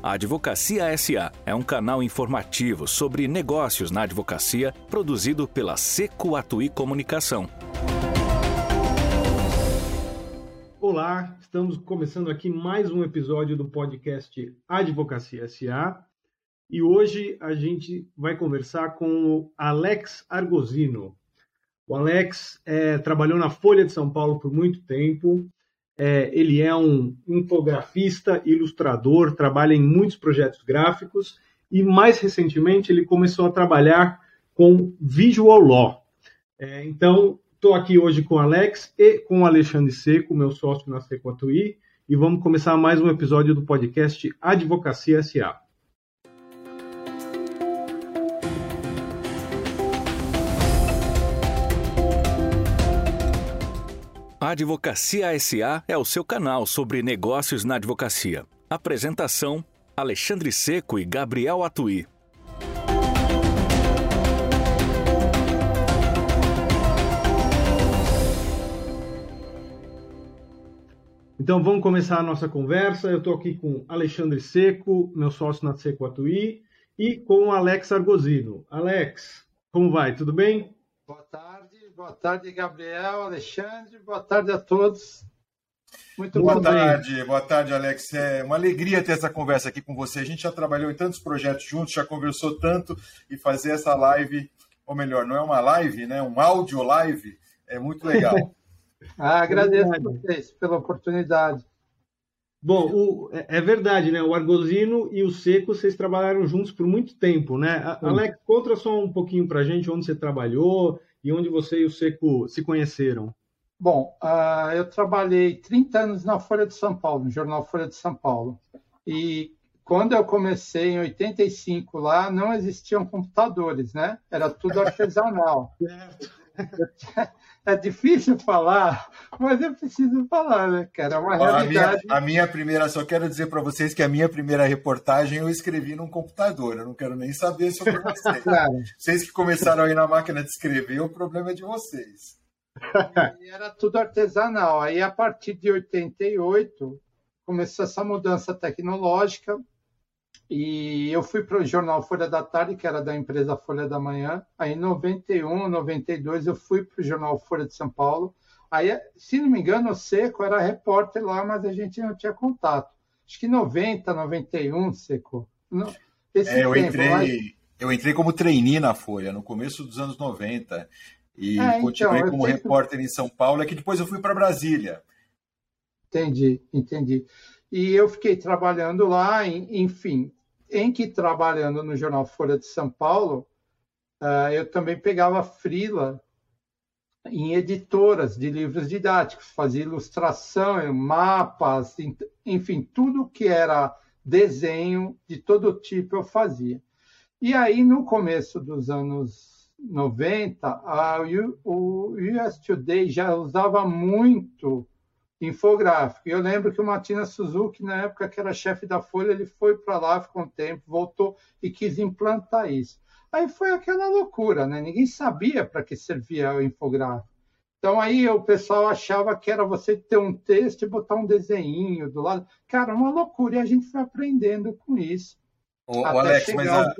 A Advocacia SA é um canal informativo sobre negócios na advocacia produzido pela Seco Atui Comunicação. Olá, estamos começando aqui mais um episódio do podcast Advocacia SA e hoje a gente vai conversar com o Alex Argosino. O Alex é, trabalhou na Folha de São Paulo por muito tempo, é, ele é um infografista, ilustrador, trabalha em muitos projetos gráficos e, mais recentemente, ele começou a trabalhar com Visual Law. É, então, estou aqui hoje com Alex e com Alexandre Seco, meu sócio na Seco Atuí, e vamos começar mais um episódio do podcast Advocacia SA. A Advocacia SA é o seu canal sobre negócios na advocacia. Apresentação: Alexandre Seco e Gabriel Atuí. Então vamos começar a nossa conversa. Eu estou aqui com Alexandre Seco, meu sócio na Seco Atuí, e com Alex Argosino. Alex, como vai? Tudo bem? Boa tarde. Boa tarde, Gabriel, Alexandre. Boa tarde a todos. Muito boa tarde, bem. boa tarde, Alex. É uma alegria ter essa conversa aqui com você. A gente já trabalhou em tantos projetos juntos, já conversou tanto e fazer essa live, ou melhor, não é uma live, né? Um áudio live, é muito legal. ah, agradeço a vocês pela oportunidade. Bom, o, é, é verdade, né? O Argosino e o Seco, vocês trabalharam juntos por muito tempo, né? Alex, conta só um pouquinho para a gente onde você trabalhou, e onde você e o Seco se conheceram? Bom, uh, eu trabalhei 30 anos na Folha de São Paulo, no jornal Folha de São Paulo. E quando eu comecei em 85 lá, não existiam computadores, né? Era tudo artesanal. É difícil falar, mas eu preciso falar, né, cara? É uma realidade. A minha, a minha primeira, só quero dizer para vocês que a minha primeira reportagem eu escrevi num computador. Eu não quero nem saber sobre vocês. claro. Vocês que começaram aí na máquina de escrever, o problema é de vocês. E era tudo artesanal. Aí, a partir de 88, começou essa mudança tecnológica e eu fui para o jornal Folha da Tarde, que era da empresa Folha da Manhã. Aí, em 91, 92, eu fui para o jornal Folha de São Paulo. Aí, se não me engano, o Seco era repórter lá, mas a gente não tinha contato. Acho que 90, 91, Seco. Esse é, eu, tempo, entrei, mas... eu entrei como trainee na Folha, no começo dos anos 90. E é, continuei então, como repórter em São Paulo, é que depois eu fui para Brasília. Entendi, entendi. E eu fiquei trabalhando lá, enfim, em que trabalhando no jornal Folha de São Paulo, uh, eu também pegava frila em editoras de livros didáticos, fazia ilustração, mapas, enfim, tudo que era desenho de todo tipo eu fazia. E aí, no começo dos anos 90, a, o US Today já usava muito infográfico. Eu lembro que o Matina Suzuki, na época que era chefe da Folha, ele foi para lá, ficou um tempo, voltou e quis implantar isso. Aí foi aquela loucura, né? Ninguém sabia para que servia o infográfico. Então aí o pessoal achava que era você ter um texto e botar um desenho do lado. Cara, uma loucura. E a gente foi aprendendo com isso. Ô, Alex, mas a,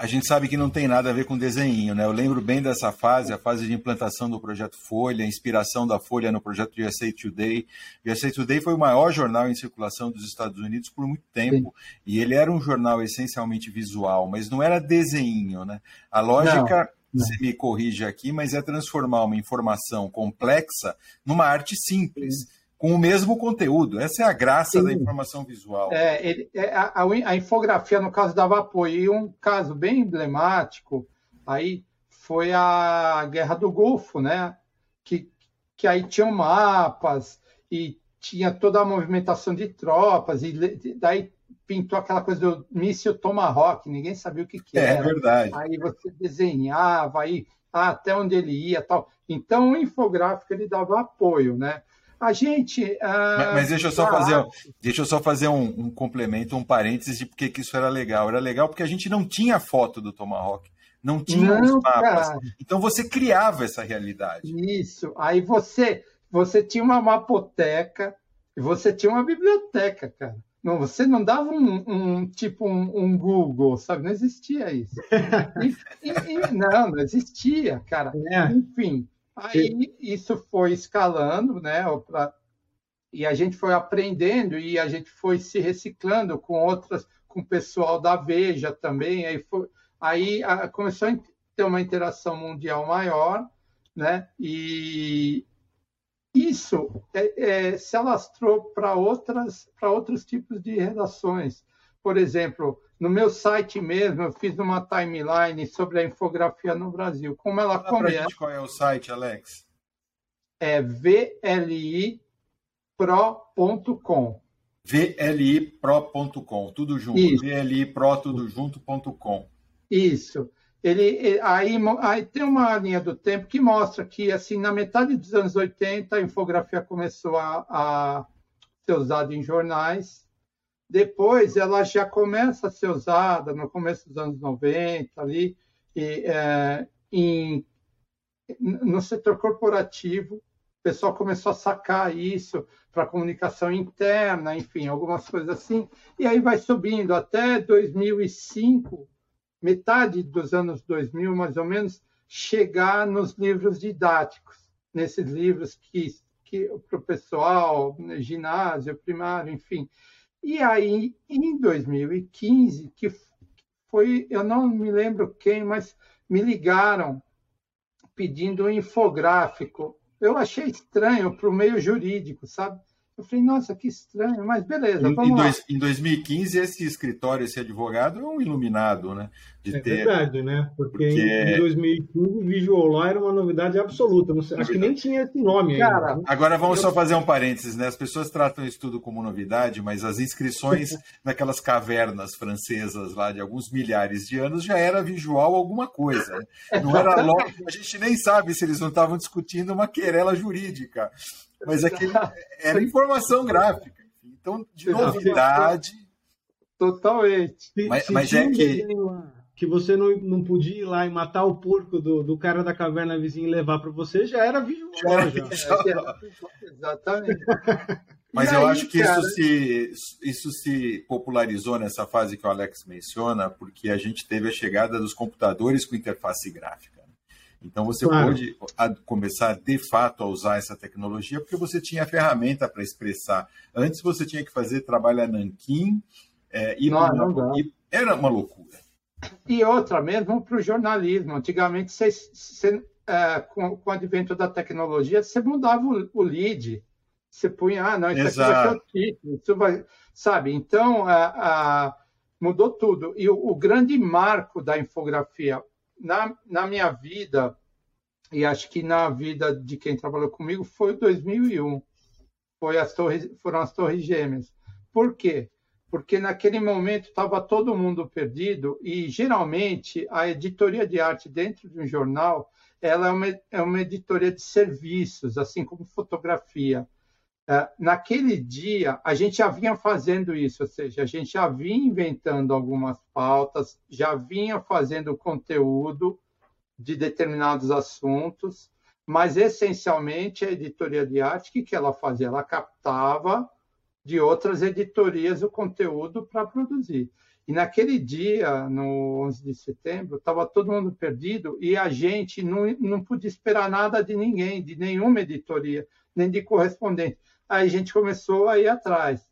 a gente sabe que não tem nada a ver com desenho, né? Eu lembro bem dessa fase, a fase de implantação do projeto Folha, a inspiração da Folha no projeto USA Today. USA Today foi o maior jornal em circulação dos Estados Unidos por muito tempo, Sim. e ele era um jornal essencialmente visual, mas não era desenho, né? A lógica, não, não. você me corrige aqui, mas é transformar uma informação complexa numa arte simples. Sim com o mesmo conteúdo. Essa é a graça Sim. da informação visual. É, ele, é, a, a, infografia, no caso, dava apoio. E um caso bem emblemático aí foi a Guerra do Golfo, né? Que, que aí tinham mapas e tinha toda a movimentação de tropas, e daí pintou aquela coisa do míssil Tomahawk, ninguém sabia o que, que é, era. É verdade. Aí você desenhava, aí ah, até onde ele ia tal. Então o infográfico ele dava apoio, né? A gente. mas, mas, deixa eu só fazer, deixa eu só fazer um, um, complemento, um parênteses de por que isso era legal. Era legal porque a gente não tinha foto do Tomahawk, não tinha não, os mapas. Cara. Então você criava essa realidade. Isso. Aí você, você tinha uma mapoteca e você tinha uma biblioteca, cara. Não, você não dava um, um tipo um, um, Google, sabe? Não existia isso. E, e, e, não, não existia, cara. É. Enfim, aí isso foi escalando, né? E a gente foi aprendendo e a gente foi se reciclando com outras, com o pessoal da Veja também. Aí, foi, aí a, começou a ter uma interação mundial maior, né? E, isso é, é, se alastrou para outras para outros tipos de redações. Por exemplo, no meu site mesmo, eu fiz uma timeline sobre a infografia no Brasil. Como ela Fala começa. Gente qual é o site, Alex? É vlipro.com. vlipro.com, tudo junto. Isso. vlipro, tudo junto.com. Isso ele aí, aí tem uma linha do tempo que mostra que assim na metade dos anos 80 a infografia começou a, a ser usada em jornais depois ela já começa a ser usada no começo dos anos 90 ali e, é, em, no setor corporativo o pessoal começou a sacar isso para comunicação interna enfim algumas coisas assim e aí vai subindo até 2005 metade dos anos 2000, mais ou menos, chegar nos livros didáticos, nesses livros que, que para o pessoal, ginásio, primário, enfim. E aí, em 2015, que foi, eu não me lembro quem, mas me ligaram pedindo um infográfico. Eu achei estranho para o meio jurídico, sabe? Eu falei, nossa, que estranho, mas beleza, em, vamos em, dois, em 2015, esse escritório, esse advogado é um iluminado, né? De é ter... verdade, né? Porque, Porque... em 2015, o Visual Law era uma novidade absoluta. Sei, acho que nem tinha esse nome Cara, ainda. Agora vamos eu... só fazer um parênteses, né? As pessoas tratam isso tudo como novidade, mas as inscrições naquelas cavernas francesas lá de alguns milhares de anos já era visual alguma coisa. Né? Não era lógico, a gente nem sabe se eles não estavam discutindo uma querela jurídica mas aquele era informação gráfica. Então, de novidade. Totalmente. Mas, mas é que. Que você não, não podia ir lá e matar o porco do, do cara da caverna vizinha e levar para você, já era visual. Já, já. Exatamente. Mas aí, eu acho que cara... isso, se, isso se popularizou nessa fase que o Alex menciona, porque a gente teve a chegada dos computadores com interface gráfica. Então você claro. pode começar de fato a usar essa tecnologia porque você tinha a ferramenta para expressar. Antes você tinha que fazer trabalho a nanquim é, e, não, não e era uma loucura. E outra mesmo para o jornalismo. Antigamente, você, você, é, com, com o advento da tecnologia, você mudava o, o lead. Você punha, ah, não, isso Exato. aqui ser o título, isso vai, sabe? Então, a, a, mudou tudo. E o, o grande marco da infografia na, na minha vida, e acho que na vida de quem trabalhou comigo, foi 2001. Foi as torres, foram as Torres Gêmeas. Por quê? Porque naquele momento estava todo mundo perdido e, geralmente, a editoria de arte dentro de um jornal ela é uma, é uma editoria de serviços, assim como fotografia. É, naquele dia, a gente já vinha fazendo isso, ou seja, a gente já vinha inventando algumas pautas, já vinha fazendo conteúdo de determinados assuntos, mas essencialmente a editoria de arte, o que, que ela fazia? Ela captava de outras editorias o conteúdo para produzir. E naquele dia, no 11 de setembro, estava todo mundo perdido e a gente não, não podia esperar nada de ninguém, de nenhuma editoria, nem de correspondente aí a gente começou a ir atrás.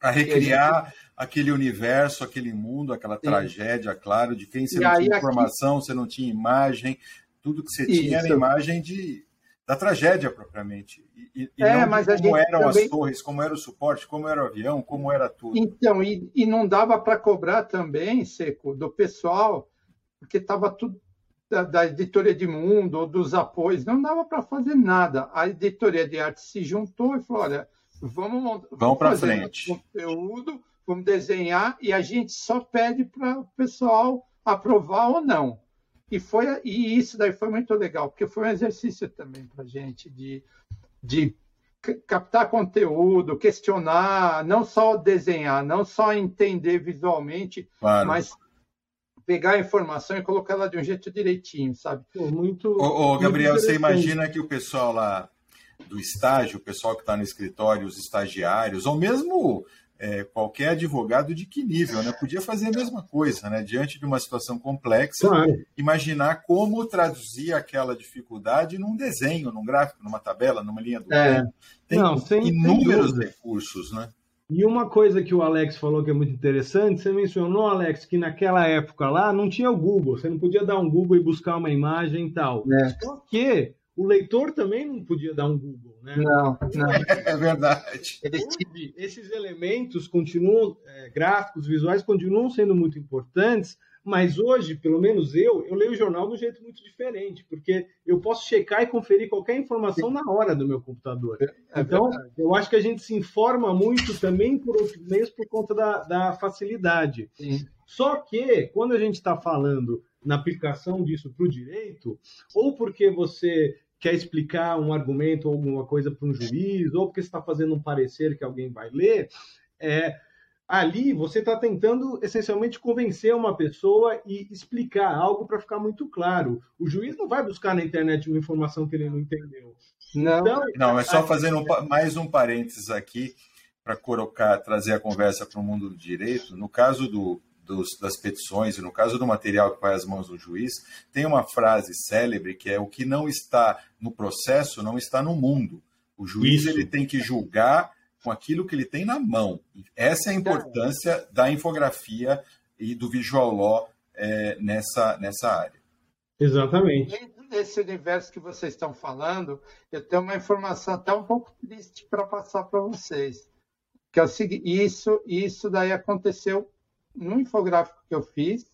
A recriar gente... aquele universo, aquele mundo, aquela Sim. tragédia, claro, de quem você e não tinha informação, aqui... você não tinha imagem, tudo que você Isso. tinha era imagem de, da tragédia propriamente. E, e é, mas como eram também... as torres, como era o suporte, como era o avião, como era tudo. Então, e, e não dava para cobrar também, Seco, do pessoal, porque estava tudo da, da, editoria de mundo ou dos apoios, não dava para fazer nada. A editoria de arte se juntou e falou: olha, vamos, vamos, vamos para frente. Conteúdo, vamos desenhar e a gente só pede para o pessoal aprovar ou não. E, foi, e isso daí foi muito legal, porque foi um exercício também para a gente de, de captar conteúdo, questionar, não só desenhar, não só entender visualmente, claro. mas pegar a informação e colocar ela de um jeito direitinho, sabe? Pô, muito. Ô, ô Gabriel, muito você imagina que o pessoal lá do estágio, o pessoal que está no escritório, os estagiários, ou mesmo é, qualquer advogado de que nível, né? Podia fazer a mesma coisa, né? Diante de uma situação complexa, claro. imaginar como traduzir aquela dificuldade num desenho, num gráfico, numa tabela, numa linha do é. tempo. Tem Não, sem, inúmeros sem recursos, né? E uma coisa que o Alex falou que é muito interessante, você mencionou, Alex, que naquela época lá não tinha o Google, você não podia dar um Google e buscar uma imagem e tal. É. Só que o leitor também não podia dar um Google, né? Não, não. É verdade. Hoje, esses elementos continuam, é, gráficos, visuais, continuam sendo muito importantes, mas hoje, pelo menos eu, eu leio o jornal de um jeito muito diferente, porque eu posso checar e conferir qualquer informação na hora do meu computador. É então, eu acho que a gente se informa muito também por outros meios por conta da, da facilidade. Sim. Só que, quando a gente está falando na aplicação disso para o direito, ou porque você quer explicar um argumento ou alguma coisa para um juiz, ou porque está fazendo um parecer que alguém vai ler, é, ali você está tentando essencialmente convencer uma pessoa e explicar algo para ficar muito claro. O juiz não vai buscar na internet uma informação que ele não entendeu. Não, então, não é só fazendo um, mais um parênteses aqui para colocar, trazer a conversa para o mundo do direito. No caso do, dos, das petições e no caso do material que vai às mãos do juiz, tem uma frase célebre que é o que não está no processo não está no mundo. O juiz Isso. ele tem que julgar com aquilo que ele tem na mão. Essa é a importância da infografia e do visual law é, nessa, nessa área. Exatamente. Nesse universo que vocês estão falando, eu tenho uma informação até um pouco triste para passar para vocês. Que é o seguinte, isso, isso daí aconteceu no infográfico que eu fiz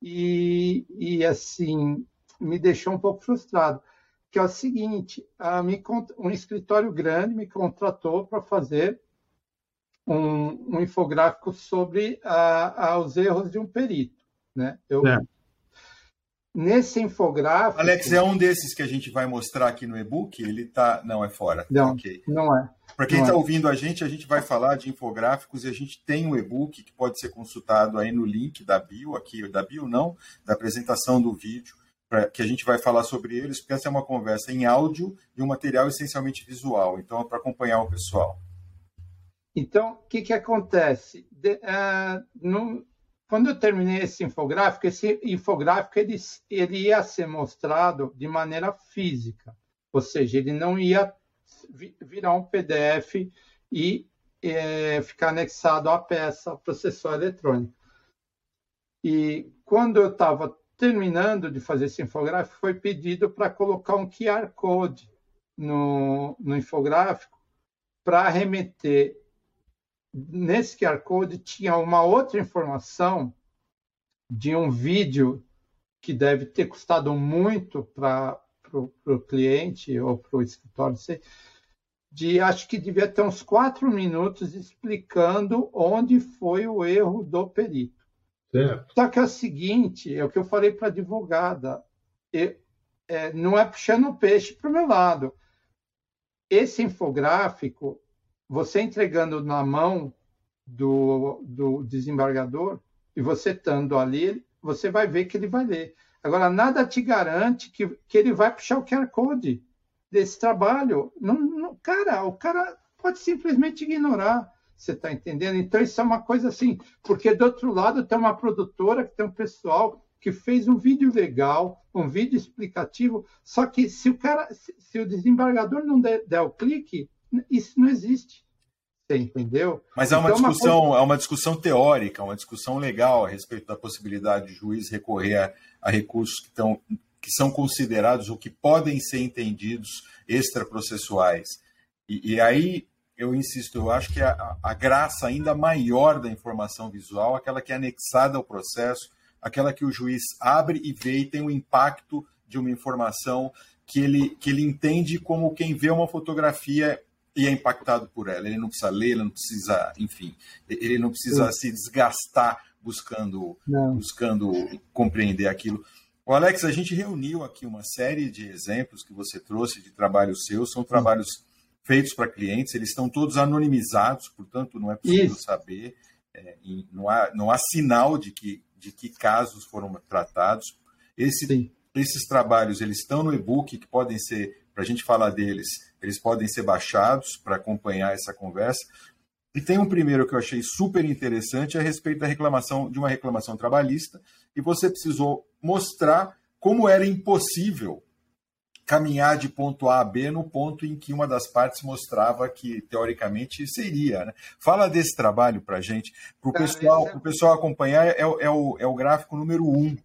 e, e assim me deixou um pouco frustrado que é o seguinte: me, um escritório grande me contratou para fazer um, um, infográfico sobre a, a, os erros de um perito. Né? Eu, é. Nesse infográfico. Alex, é um desses que a gente vai mostrar aqui no e-book? Ele está. Não, é fora. Não, okay. não é. Para quem está é. ouvindo a gente, a gente vai falar de infográficos e a gente tem um e-book que pode ser consultado aí no link da bio, aqui, da bio não, da apresentação do vídeo pra, que a gente vai falar sobre eles, porque essa é uma conversa em áudio e um material essencialmente visual. Então, é para acompanhar o pessoal. Então, o que, que acontece? De, uh, no, quando eu terminei esse infográfico, esse infográfico ele, ele ia ser mostrado de maneira física, ou seja, ele não ia virar um PDF e é, ficar anexado à peça processor eletrônico. E quando eu estava terminando de fazer esse infográfico, foi pedido para colocar um QR Code no, no infográfico para remeter. Nesse QR Code tinha uma outra informação de um vídeo que deve ter custado muito para o cliente ou para o escritório, sei, de acho que devia ter uns quatro minutos explicando onde foi o erro do perito. Só que é o seguinte, é o que eu falei para a advogada, eu, é, não é puxando o peixe para o meu lado. Esse infográfico, você entregando na mão do, do desembargador e você estando ali, você vai ver que ele vai ler. Agora, nada te garante que, que ele vai puxar o QR Code desse trabalho. Não, não, cara, o cara pode simplesmente ignorar. Você está entendendo? Então, isso é uma coisa assim, porque do outro lado tem uma produtora que tem um pessoal que fez um vídeo legal, um vídeo explicativo, só que se o cara, se, o desembargador não der, der o clique, isso não existe. Você entendeu? Mas é uma então, discussão, uma coisa... é uma discussão teórica, uma discussão legal a respeito da possibilidade de juiz recorrer a, a recursos que, estão, que são considerados ou que podem ser entendidos extraprocessuais. E, e aí eu insisto, eu acho que a, a, graça ainda maior da informação visual, aquela que é anexada ao processo, aquela que o juiz abre e vê e tem o impacto de uma informação que ele, que ele entende como quem vê uma fotografia e é impactado por ela. Ele não precisa ler, ele não precisa, enfim, ele não precisa Sim. se desgastar buscando, buscando compreender aquilo. O Alex, a gente reuniu aqui uma série de exemplos que você trouxe de trabalhos seus, são trabalhos feitos para clientes, eles estão todos anonimizados, portanto, não é possível Isso. saber, é, não, há, não há sinal de que, de que casos foram tratados. Esse, esses trabalhos eles estão no e-book, que podem ser, para a gente falar deles, eles podem ser baixados para acompanhar essa conversa. E tem um primeiro que eu achei super interessante a respeito da reclamação de uma reclamação trabalhista, e você precisou mostrar como era impossível caminhar de ponto A a B no ponto em que uma das partes mostrava que, teoricamente, seria. Né? Fala desse trabalho para a gente, para o pessoal, é... pessoal acompanhar, é, é, o, é o gráfico número um.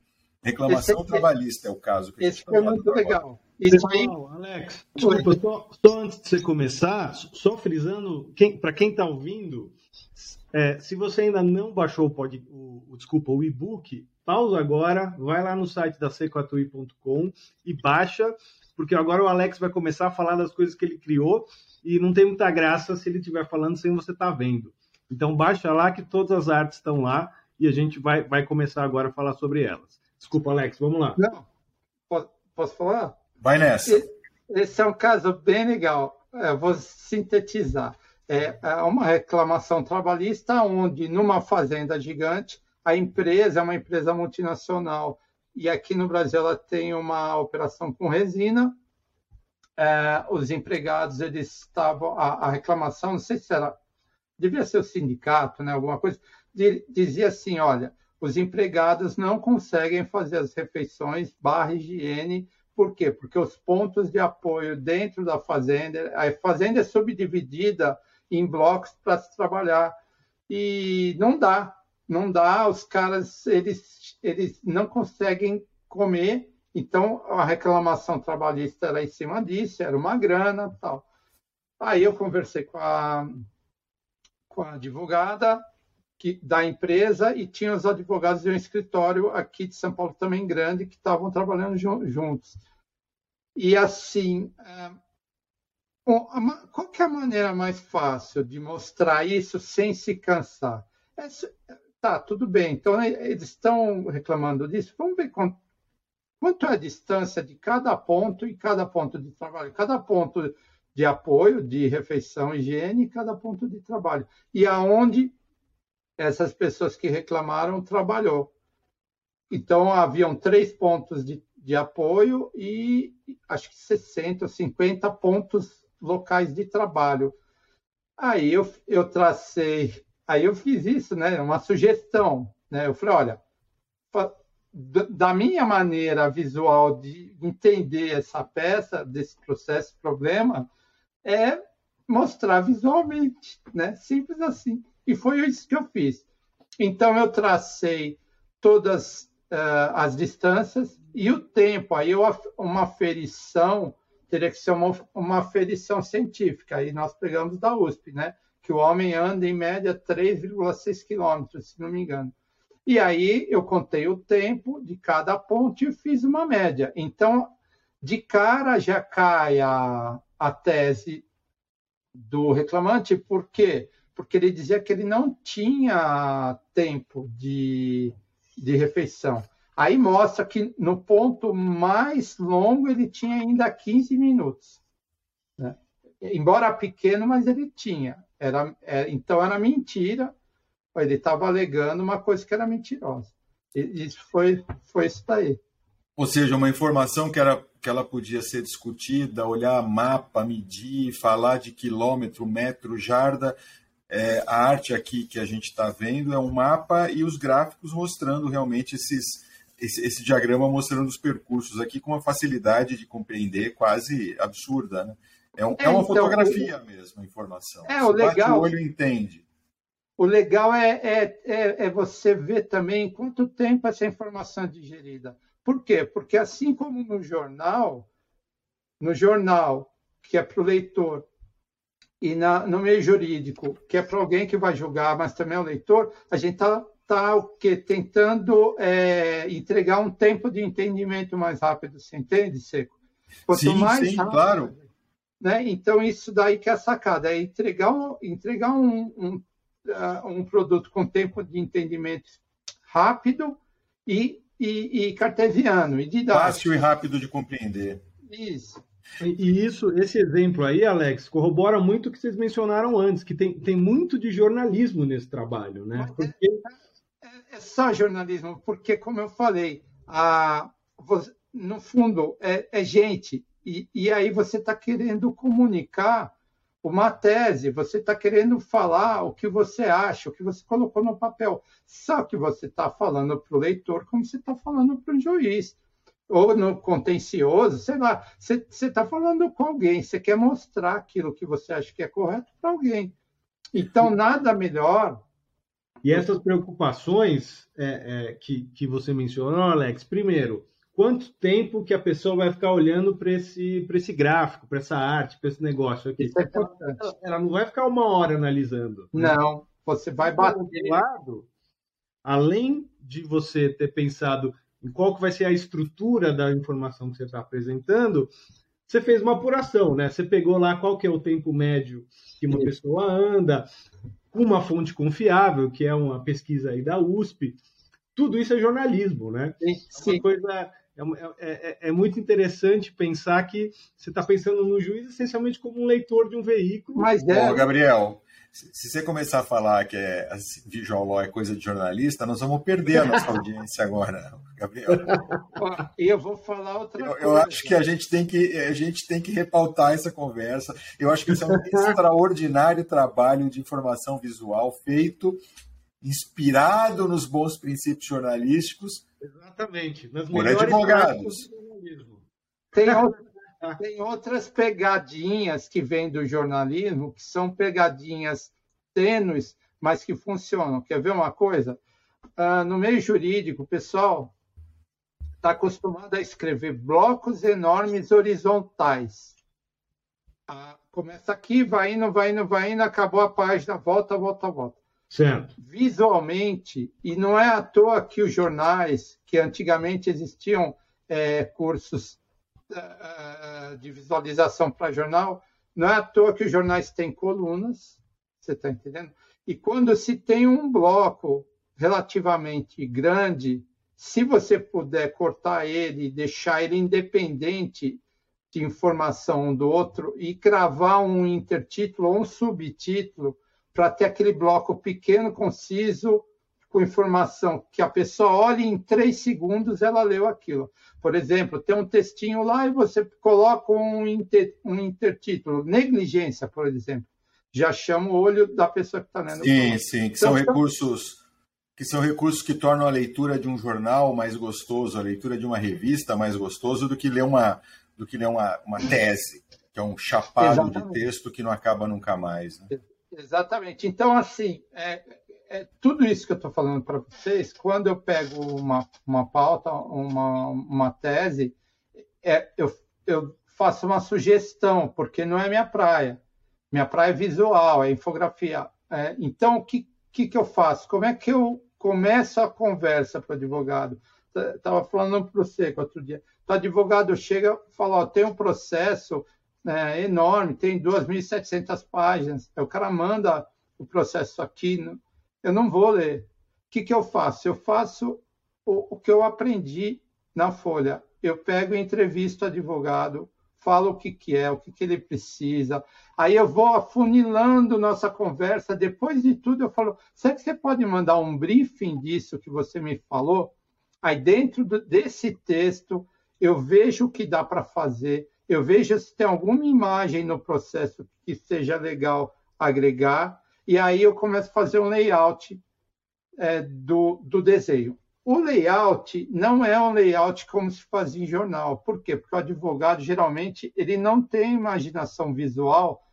Reclamação esse, trabalhista é o caso. esse foi muito agora. legal. Isso aí... Alex, desculpa, só, só, antes de você começar, só frisando, quem, para quem está ouvindo, é, se você ainda não baixou o, pod, o, o desculpa, o e-book, pausa agora, vai lá no site da c4i.com e baixa porque agora o Alex vai começar a falar das coisas que ele criou e não tem muita graça se ele estiver falando sem você estar tá vendo. Então baixa lá que todas as artes estão lá e a gente vai, vai começar agora a falar sobre elas. Desculpa, Alex, vamos lá. Não, posso, posso falar? Vai nessa. Esse é um caso bem legal. Eu vou sintetizar. É, é uma reclamação trabalhista onde, numa fazenda gigante, a empresa é uma empresa multinacional e aqui no Brasil ela tem uma operação com resina. É, os empregados, eles estavam, a, a, reclamação, não sei se era, devia ser o sindicato, né, alguma coisa, de, dizia assim, olha, os empregados não conseguem fazer as refeições barra higiene, por quê? Porque os pontos de apoio dentro da fazenda, a fazenda é subdividida em blocos para se trabalhar, e não dá, não dá, os caras, eles eles não conseguem comer, então a reclamação trabalhista era em cima disso, era uma grana tal. Aí eu conversei com a, com a advogada que, da empresa e tinha os advogados de um escritório aqui de São Paulo também grande que estavam trabalhando juntos. E assim, é, qual que é a maneira mais fácil de mostrar isso sem se cansar? Tá, tudo bem. Então, eles estão reclamando disso. Vamos ver quanto, quanto é a distância de cada ponto e cada ponto de trabalho. Cada ponto de apoio, de refeição, higiene, cada ponto de trabalho. E aonde essas pessoas que reclamaram trabalhou. Então, haviam três pontos de, de apoio e acho que 60 ou 50 pontos locais de trabalho. Aí eu, eu tracei Aí eu fiz isso, né? Uma sugestão, né? Eu falei, olha, da minha maneira visual de entender essa peça, desse processo, problema, é mostrar visualmente, né? Simples assim. E foi isso que eu fiz. Então eu tracei todas uh, as distâncias e o tempo. Aí eu uma aferição teria que ser uma, uma aferição científica. Aí nós pegamos da USP, né? Que o homem anda em média 3,6 quilômetros, se não me engano. E aí eu contei o tempo de cada ponto e fiz uma média. Então, de cara já cai a, a tese do reclamante, por quê? Porque ele dizia que ele não tinha tempo de, de refeição. Aí mostra que no ponto mais longo ele tinha ainda 15 minutos. Né? Embora pequeno, mas ele tinha. Era, é, então era mentira. Ele estava alegando uma coisa que era mentirosa. E isso foi, foi isso daí. Ou seja, uma informação que, era, que ela podia ser discutida, olhar mapa, medir, falar de quilômetro, metro, jarda. É, a arte aqui que a gente está vendo é um mapa e os gráficos mostrando realmente esses, esse, esse, diagrama mostrando os percursos aqui com uma facilidade de compreender quase absurda. Né? É, um, é, é uma então, fotografia o, mesmo, a informação. É, o legal. o olho entende. O legal é, é, é, é, você ver também quanto tempo essa informação é digerida. Por quê? Porque assim como no jornal, no jornal, que é para o leitor, e na, no meio jurídico, que é para alguém que vai julgar, mas também é o leitor, a gente está tá, o quê? tentando é, entregar um tempo de entendimento mais rápido. Você entende, Seco? Quanto sim, mais sim, rápido, claro. Né? Então, isso daí que é a sacada, é entregar, entregar um, um, uh, um produto com tempo de entendimento rápido e, e, e cartesiano, e didático. Fácil e rápido de compreender. Isso. E isso, esse exemplo aí, Alex, corrobora muito o que vocês mencionaram antes, que tem, tem muito de jornalismo nesse trabalho, né? É, porque... É, é, é, só jornalismo, porque, como eu falei, a, no fundo, é, é gente, e, e aí você está querendo comunicar uma tese, você está querendo falar o que você acha, o que você colocou no papel. Só que você está falando para o leitor como você está falando para o juiz. Ou no contencioso, sei lá, você está falando com alguém, você quer mostrar aquilo que você acha que é correto para alguém. Então, nada melhor. E essas preocupações é, é, que, que você mencionou, Alex, primeiro, quanto tempo que a pessoa vai ficar olhando para esse, esse gráfico, para essa arte, para esse negócio aqui. É ela, ela, não vai ficar uma hora analisando. Né? Não, você vai bater. Lado, além de você ter pensado em qual que vai ser a estrutura da informação que você está apresentando, você fez uma apuração, né? Você pegou lá qual que é o tempo médio que uma Sim. pessoa anda, com uma fonte confiável, que é uma pesquisa aí da USP. Tudo isso é jornalismo, né? Sim. É uma coisa é, é, é, é, muito interessante pensar que você está pensando no juiz essencialmente como um leitor de um veículo. Mas é. Bom, Gabriel, se você começar a falar que é visual law é coisa de jornalista, nós vamos perder a nossa audiência agora, Gabriel. Eu vou falar outra eu, coisa. Eu acho que a gente tem que a gente tem que repautar essa conversa. Eu acho que esse é um extraordinário trabalho de informação visual feito inspirado nos bons princípios jornalísticos. Exatamente. Nas por advogados. Tem, tem outras pegadinhas que vêm do jornalismo, que são pegadinhas tênues, mas que funcionam. Quer ver uma coisa? Uh, no meio jurídico, o pessoal está acostumado a escrever blocos enormes horizontais. Uh, começa aqui, vai indo, vai indo, vai indo, acabou a página, volta, volta, volta. Certo. Visualmente, e não é à toa que os jornais, que antigamente existiam é, cursos uh, de visualização para jornal, não é à toa que os jornais têm colunas, você está entendendo? E quando se tem um bloco relativamente grande, se você puder cortar ele deixar ele independente de informação um do outro e cravar um intertítulo ou um subtítulo, para ter aquele bloco pequeno, conciso, com informação que a pessoa olha e em três segundos ela leu aquilo. Por exemplo, tem um textinho lá e você coloca um, inter, um intertítulo, negligência, por exemplo. Já chama o olho da pessoa que está lendo. Sim, sim, que então, são recursos que são recursos que tornam a leitura de um jornal mais gostoso, a leitura de uma revista mais gostoso do que ler uma, do que ler uma, uma tese, que é um chapado Exatamente. de texto que não acaba nunca mais. Né? Exatamente. Então, assim, é, é tudo isso que eu estou falando para vocês, quando eu pego uma, uma pauta, uma, uma tese, é, eu, eu faço uma sugestão, porque não é minha praia. Minha praia é visual, é infografia. É, então, o que, que, que eu faço? Como é que eu começo a conversa para o advogado? Estava falando para você outro dia. O advogado chega e fala: tem um processo é, enorme, tem 2.700 páginas. O cara manda o processo aqui, eu não vou ler. O que, que eu faço? Eu faço o, o que eu aprendi na Folha. Eu pego e entrevisto o advogado, falo o que, que é, o que, que ele precisa. Aí eu vou afunilando nossa conversa. Depois de tudo, eu falo: será que você pode mandar um briefing disso que você me falou? Aí, dentro desse texto, eu vejo o que dá para fazer, eu vejo se tem alguma imagem no processo que seja legal agregar, e aí eu começo a fazer um layout é, do, do desenho. O layout não é um layout como se fazia em jornal. Por quê? Porque o advogado, geralmente, ele não tem imaginação visual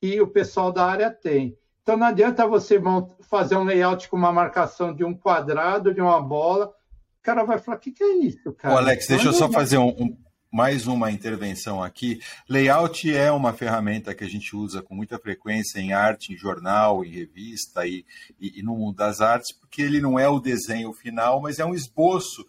que o pessoal da área tem. Então, não adianta você fazer um layout com uma marcação de um quadrado, de uma bola. O cara vai falar, o que, que é isso, cara? Ô, Alex, deixa eu só fazer um, um mais uma intervenção aqui. Layout é uma ferramenta que a gente usa com muita frequência em arte, em jornal, em revista e, e, e no mundo das artes, porque ele não é o desenho final, mas é um esboço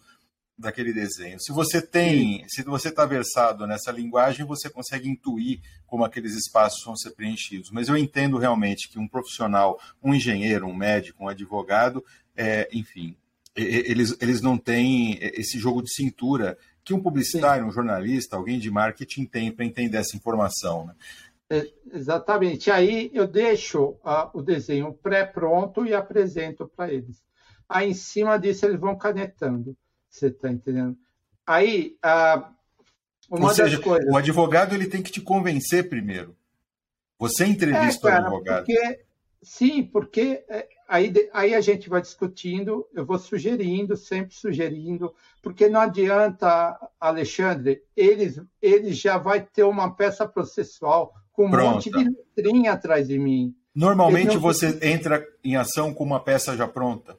daquele desenho. Se você tem, se você está versado nessa linguagem, você consegue intuir como aqueles espaços vão ser preenchidos. Mas eu entendo realmente que um profissional, um engenheiro, um médico, um advogado, é, enfim, eles, eles não têm esse jogo de cintura que um publicitário, Sim. um jornalista, alguém de marketing tem para entender essa informação. Né? É, exatamente. Aí eu deixo uh, o desenho pré-pronto e apresento para eles. Aí em cima disso eles vão canetando. Você está entendendo? Aí, uh, uma Ou seja, coisas... o advogado ele tem que te convencer primeiro. Você entrevista é, cara, o advogado. Porque, sim, porque é, aí, aí a gente vai discutindo, eu vou sugerindo, sempre sugerindo, porque não adianta, Alexandre, eles, eles já vai ter uma peça processual com um Pronta. monte de letrinha atrás de mim. Normalmente não... você entra em ação com uma peça já pronta?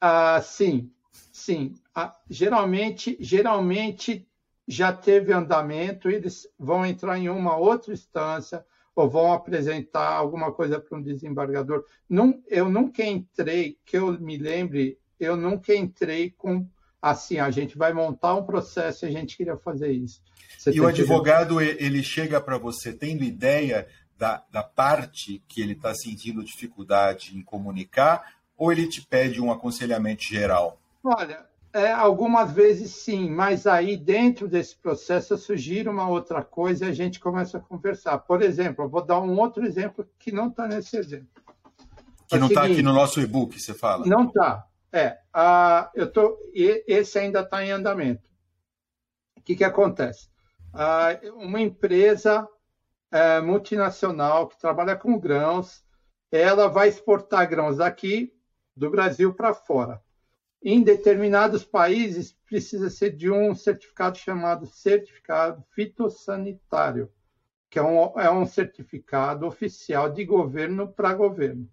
Ah, sim, sim. Ah, geralmente, geralmente já teve andamento, eles vão entrar em uma outra instância ou vão apresentar alguma coisa para um desembargador. Não, eu nunca entrei, que eu me lembre, eu nunca entrei com assim, a gente vai montar um processo e a gente queria fazer isso. Você e o advogado, ele chega para você tendo ideia da, da parte que ele está sentindo dificuldade em comunicar, ou ele te pede um aconselhamento geral? Olha, é, algumas vezes sim, mas aí dentro desse processo surgir uma outra coisa e a gente começa a conversar. Por exemplo, eu vou dar um outro exemplo que não está nesse exemplo. Que é não está aqui no nosso e-book, você fala? Não está. É, a, eu tô, esse ainda está em andamento. O que, que acontece? A, uma empresa é, multinacional que trabalha com grãos, ela vai exportar grãos daqui do Brasil para fora em determinados países precisa ser de um certificado chamado certificado fitossanitário, que é um, é um certificado oficial de governo para governo.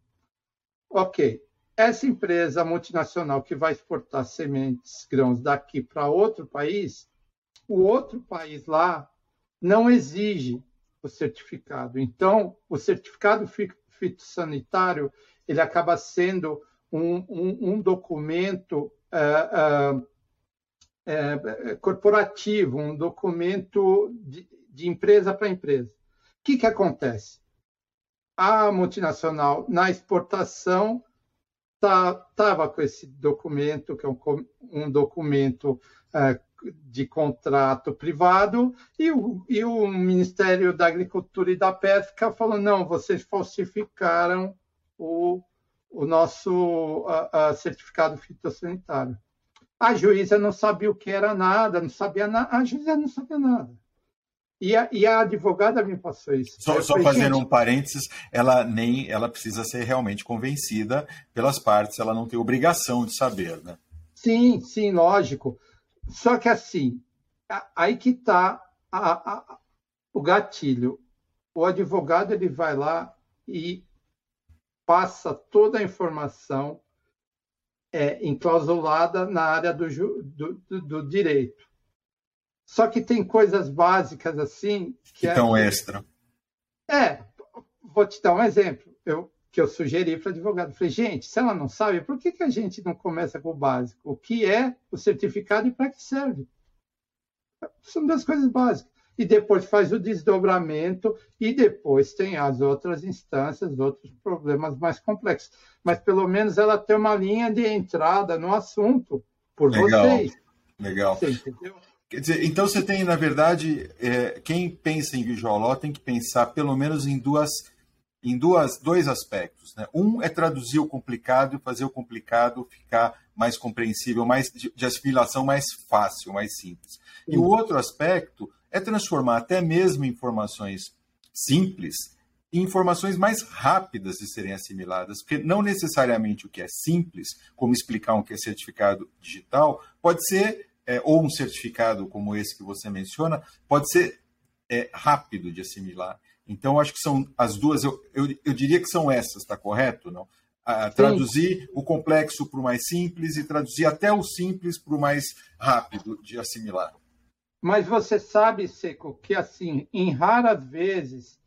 Ok, essa empresa multinacional que vai exportar sementes, grãos daqui para outro país, o outro país lá não exige o certificado. Então, o certificado fitossanitário ele acaba sendo um, um, um documento uh, uh, uh, corporativo, um documento de, de empresa para empresa. O que, que acontece? A multinacional, na exportação, estava tá, com esse documento, que é um, um documento de contrato privado, e o, e o Ministério da Agricultura e da Pesca falou: não, vocês falsificaram o o nosso a, a certificado fitossanitário. A juíza não sabia o que era nada, não sabia nada, a juíza não sabia nada. E a, e a advogada me passou isso. Só, só fazendo um parênteses, ela nem ela precisa ser realmente convencida pelas partes, ela não tem obrigação de saber, né? Sim, sim, lógico. Só que assim, aí que está o gatilho. O advogado ele vai lá e passa toda a informação é, enclausulada na área do, do, do, direito. Só que tem coisas básicas assim que estão é, extra. É, vou te dar um exemplo. Eu que eu sugeri para advogado. Falei, gente, se ela não sabe, por que, que a gente não começa com o básico? O que é o certificado e para que serve? São duas coisas básicas e depois faz o desdobramento e depois tem as outras instâncias, outros problemas mais complexos. Mas pelo menos ela tem uma linha de entrada no assunto por Legal. vocês. Legal. Você entendeu? Quer dizer, então você tem, na verdade, é, quem pensa em visual law tem que pensar pelo menos em duas em duas, dois aspectos. Né? Um é traduzir o complicado e fazer o complicado ficar mais compreensível, mais de, de assimilação mais fácil, mais simples. E o outro aspecto é transformar até mesmo informações simples em informações mais rápidas de serem assimiladas, porque não necessariamente o que é simples, como explicar um que é certificado digital, pode ser, é, ou um certificado como esse que você menciona, pode ser é, rápido de assimilar. Então, acho que são as duas, eu, eu, eu diria que são essas, está correto? Não? Traduzir Sim. o complexo para o mais simples e traduzir até o simples para o mais rápido de assimilar. Mas você sabe, Seco, que assim, em raras vezes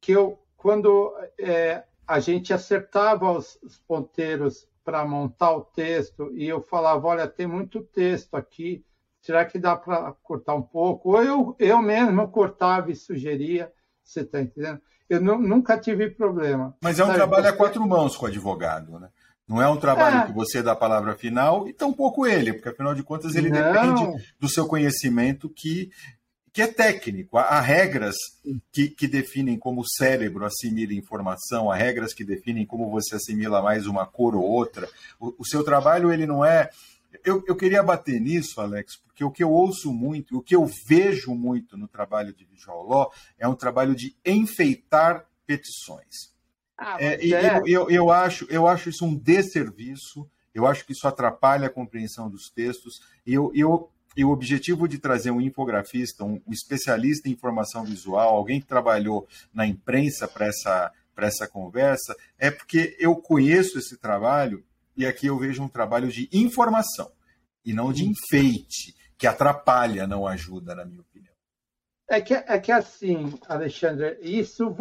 que eu, quando é, a gente acertava os, os ponteiros para montar o texto e eu falava, olha, tem muito texto aqui, será que dá para cortar um pouco? Ou eu, eu mesmo cortava e sugeria, você está entendendo? Eu nunca tive problema. Mas é um sabe? trabalho a quatro mãos com o advogado, né? Não é um trabalho é. que você dá a palavra final e tampouco ele, porque afinal de contas ele Não. depende do seu conhecimento que, que é técnico. Há, regras que, que definem como o cérebro assimila informação, há regras que definem como você assimila mais uma cor ou outra. O, o seu trabalho ele não é Eu, eu queria bater nisso, Alex, porque o que eu ouço muito, o que eu vejo muito no trabalho de Law é um trabalho de enfeitar petições. Ah, é, é. Eu, eu, eu, acho, eu acho isso um desserviço, eu acho que isso atrapalha a compreensão dos textos, e eu, eu, e o objetivo de trazer um infografista, um, um especialista em informação visual, alguém que trabalhou na imprensa para essa, essa conversa, é porque eu conheço esse trabalho e aqui eu vejo um trabalho de informação e não de enfeite, que atrapalha, não ajuda, na minha opinião. É que, é que assim, Alexandre, isso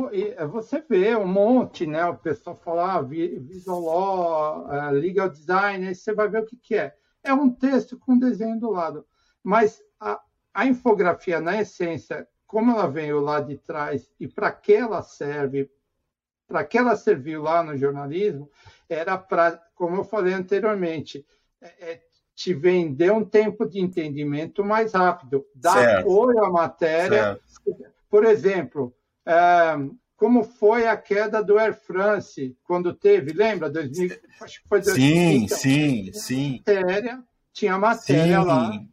você vê um monte, né? O pessoal fala ah, visual law, uh, legal design, aí você vai ver o que, que é. É um texto com desenho do lado. Mas a, a infografia, na essência, como ela veio lá de trás e para que ela serve, para que ela serviu lá no jornalismo, era para, como eu falei anteriormente, é, é, te vender um tempo de entendimento mais rápido, dar certo. apoio à matéria. Certo. Por exemplo, é, como foi a queda do Air France quando teve, lembra? 2000, acho que foi 2000, sim, sim, sim. Matéria, tinha matéria sim. lá.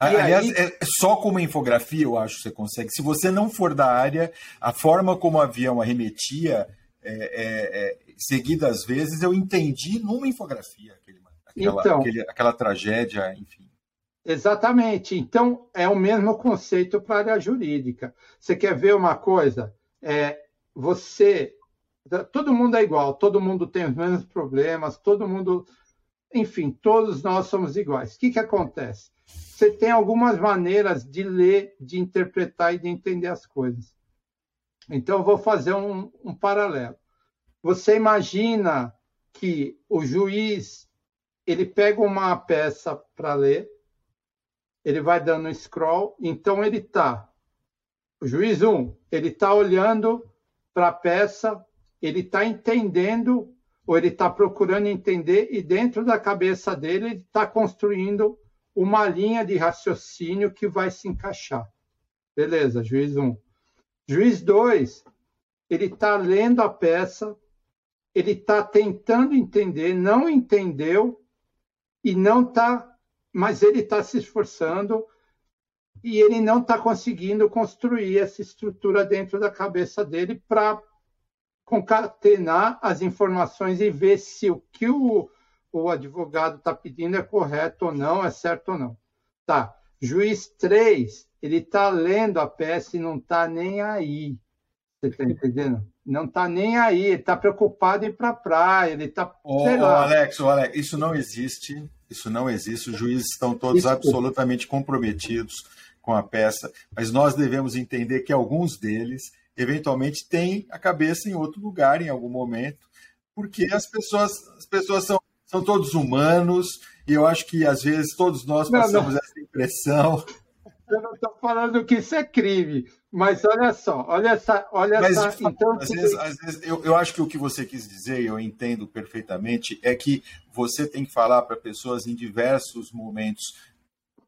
Aliás, aí... é só com uma infografia eu acho que você consegue. Se você não for da área, a forma como o avião arremetia é, é, é, seguidas vezes, eu entendi numa infografia aquele, aquela, então, aquele, aquela tragédia, enfim. Exatamente. Então, é o mesmo conceito para a área jurídica. Você quer ver uma coisa? É, você. Todo mundo é igual, todo mundo tem os mesmos problemas, todo mundo. Enfim, todos nós somos iguais. O que, que acontece? você tem algumas maneiras de ler, de interpretar e de entender as coisas. Então, eu vou fazer um, um paralelo. Você imagina que o juiz ele pega uma peça para ler, ele vai dando scroll, então ele está, o juiz 1, um, ele está olhando para a peça, ele está entendendo, ou ele está procurando entender, e dentro da cabeça dele ele está construindo uma linha de raciocínio que vai se encaixar. Beleza, juiz 1. Um. Juiz 2, ele está lendo a peça, ele está tentando entender, não entendeu e não está, mas ele está se esforçando e ele não está conseguindo construir essa estrutura dentro da cabeça dele para concatenar as informações e ver se o que o o advogado está pedindo é correto ou não, é certo ou não. Tá. Juiz 3, ele está lendo a peça e não está nem aí. Você está entendendo? Não está nem aí, ele está preocupado em ir para a praia, ele está. Ô, ô, Alex, ô, Alex, isso não existe. Isso não existe. Os juízes estão todos absolutamente comprometidos com a peça, mas nós devemos entender que alguns deles, eventualmente, têm a cabeça em outro lugar em algum momento, porque as pessoas, as pessoas são são todos humanos, e eu acho que às vezes todos nós passamos não, não. essa impressão. Eu não estou falando que isso é crime, mas olha só, olha essa. Olha mas, essa então, às vezes, às vezes eu, eu acho que o que você quis dizer, e eu entendo perfeitamente, é que você tem que falar para pessoas em diversos momentos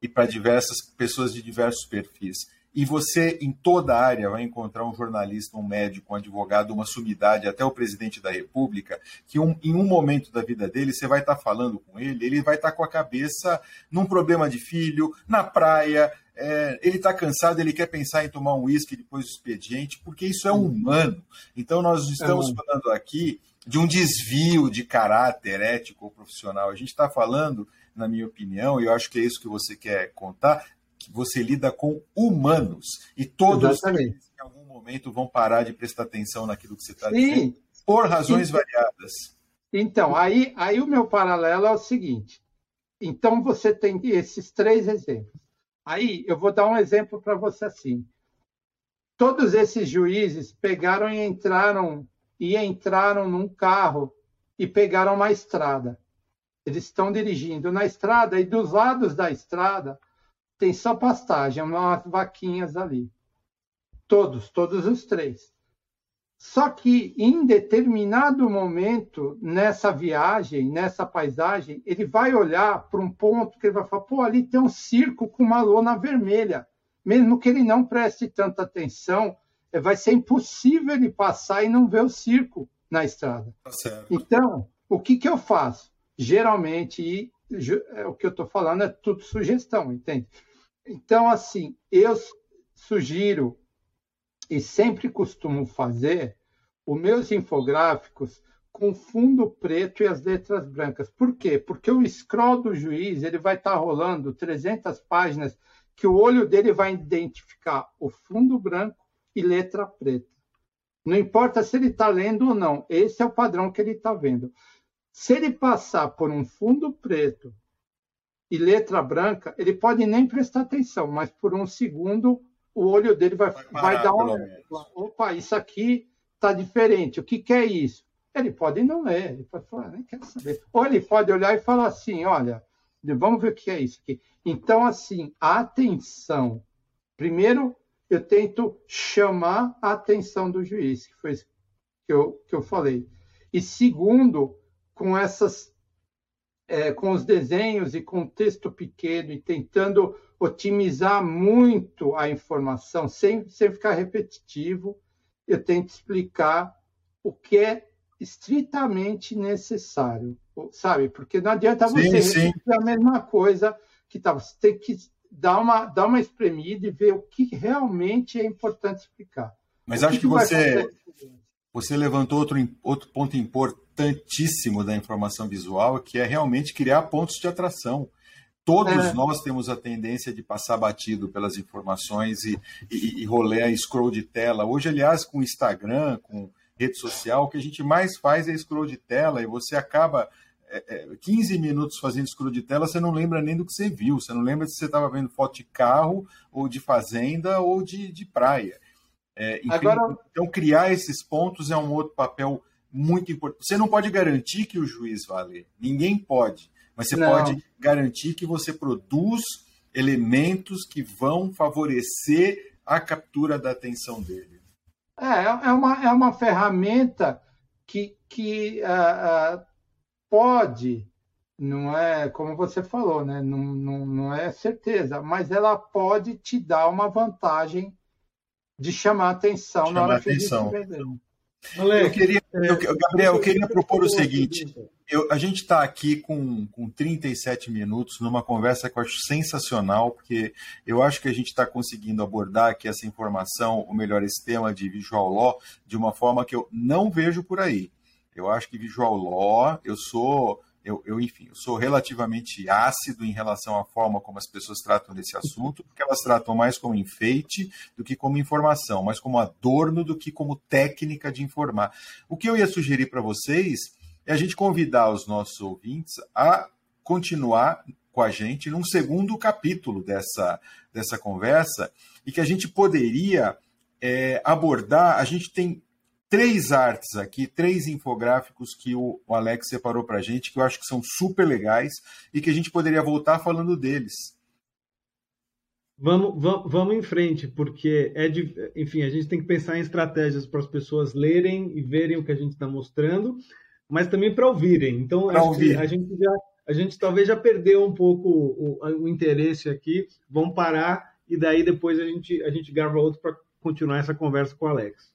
e para diversas pessoas de diversos perfis. E você, em toda a área, vai encontrar um jornalista, um médico, um advogado, uma sumidade, até o presidente da República, que um, em um momento da vida dele, você vai estar falando com ele, ele vai estar com a cabeça num problema de filho, na praia, é, ele está cansado, ele quer pensar em tomar um uísque depois do expediente, porque isso é humano. Então, nós estamos é falando aqui de um desvio de caráter ético ou profissional. A gente está falando, na minha opinião, e eu acho que é isso que você quer contar, você lida com humanos e todos Exatamente. eles, em algum momento vão parar de prestar atenção naquilo que você está dizendo por razões variadas. Então, aí, aí o meu paralelo é o seguinte. Então, você tem esses três exemplos. Aí, eu vou dar um exemplo para você assim. Todos esses juízes pegaram e entraram e entraram num carro e pegaram uma estrada. Eles estão dirigindo na estrada e dos lados da estrada tem só pastagem, umas vaquinhas ali. Todos, todos os três. Só que em determinado momento, nessa viagem, nessa paisagem, ele vai olhar para um ponto que ele vai falar: pô, ali tem um circo com uma lona vermelha. Mesmo que ele não preste tanta atenção, é, vai ser impossível ele passar e não ver o circo na estrada. Tá então, o que, que eu faço? Geralmente, é, o que eu estou falando é tudo sugestão, entende? Então, assim, eu sugiro e sempre costumo fazer os meus infográficos com fundo preto e as letras brancas. Por quê? Porque o scroll do juiz ele vai estar tá rolando 300 páginas que o olho dele vai identificar o fundo branco e letra preta. Não importa se ele está lendo ou não, esse é o padrão que ele está vendo. Se ele passar por um fundo preto e letra branca, ele pode nem prestar atenção, mas por um segundo o olho dele vai, vai, parar, vai dar uma. Opa, isso aqui está diferente. O que, que é isso? Ele pode não ler, ele pode falar, nem quero saber. Ou ele pode olhar e falar assim: olha, vamos ver o que é isso aqui. Então, assim, a atenção. Primeiro, eu tento chamar a atenção do juiz, que foi que eu, que eu falei. E segundo, com essas é, com os desenhos e com o texto pequeno e tentando otimizar muito a informação, sem, sem ficar repetitivo, eu tento explicar o que é estritamente necessário, sabe? Porque não adianta você sim, repetir a mesma coisa que tá, você tem que dar uma, dar uma espremida e ver o que realmente é importante explicar. Mas o acho que, que você, você levantou outro, outro ponto importantíssimo da informação visual, que é realmente criar pontos de atração. Todos é. nós temos a tendência de passar batido pelas informações e, e, e rolê scroll de tela. Hoje, aliás, com Instagram, com rede social, o que a gente mais faz é scroll de tela e você acaba é, 15 é, minutos fazendo scroll de tela, você não lembra nem do que você viu, você não lembra se você estava vendo foto de carro, ou de fazenda, ou de, de praia. É, enfim, Agora... Então, criar esses pontos é um outro papel muito importante. Você não pode garantir que o juiz vá ler, ninguém pode, mas você não. pode garantir que você produz elementos que vão favorecer a captura da atenção dele. É, é uma, é uma ferramenta que, que uh, uh, pode, não é como você falou, né? não, não, não é certeza, mas ela pode te dar uma vantagem de chamar atenção chamar na hora atenção. que eu queria, eu, Gabriel, eu queria propor o seguinte: eu, a gente está aqui com, com 37 minutos numa conversa que eu acho sensacional, porque eu acho que a gente está conseguindo abordar aqui essa informação, ou melhor, esse tema de visual law, de uma forma que eu não vejo por aí. Eu acho que visual law, eu sou eu, eu, enfim, eu sou relativamente ácido em relação à forma como as pessoas tratam desse assunto, porque elas tratam mais como enfeite do que como informação, mais como adorno do que como técnica de informar. O que eu ia sugerir para vocês é a gente convidar os nossos ouvintes a continuar com a gente num segundo capítulo dessa, dessa conversa e que a gente poderia é, abordar. A gente tem três artes aqui, três infográficos que o, Alex separou para a gente, que eu acho que são super legais e que a gente poderia voltar falando deles. Vamos, vamos, vamos em frente, porque é de, enfim, a gente tem que pensar em estratégias para as pessoas lerem e verem o que a gente está mostrando, mas também para ouvirem. Então, ouvir. a gente já, a gente talvez já perdeu um pouco o, o, o interesse aqui. Vamos parar e daí depois a gente, a gente grava outro para continuar essa conversa com o Alex.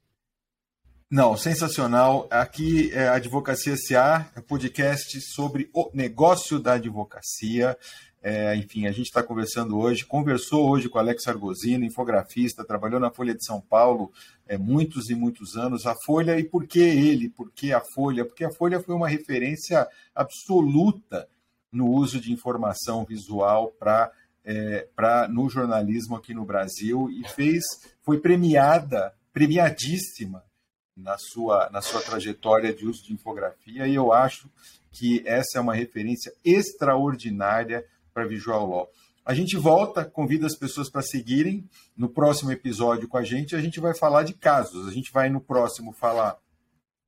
Não, sensacional. Aqui é Advocacia SA, é podcast sobre o negócio da advocacia. É, enfim, a gente está conversando hoje, conversou hoje com Alex Argosino, infografista, trabalhou na Folha de São Paulo é, muitos e muitos anos. A Folha, e por que ele? Por que a Folha? Porque a Folha foi uma referência absoluta no uso de informação visual para é, no jornalismo aqui no Brasil e fez, foi premiada, premiadíssima na sua, na sua trajetória de uso de infografia, e eu acho que essa é uma referência extraordinária para Visual Law. A gente volta, convida as pessoas para seguirem. No próximo episódio com a gente, a gente vai falar de casos. A gente vai no próximo falar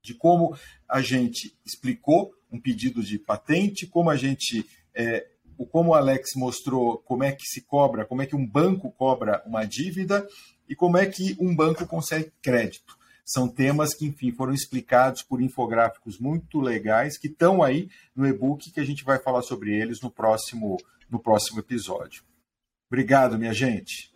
de como a gente explicou um pedido de patente, como a gente, é, como o Alex mostrou, como é que se cobra, como é que um banco cobra uma dívida e como é que um banco consegue crédito. São temas que, enfim, foram explicados por infográficos muito legais que estão aí no e-book que a gente vai falar sobre eles no próximo, no próximo episódio. Obrigado, minha gente.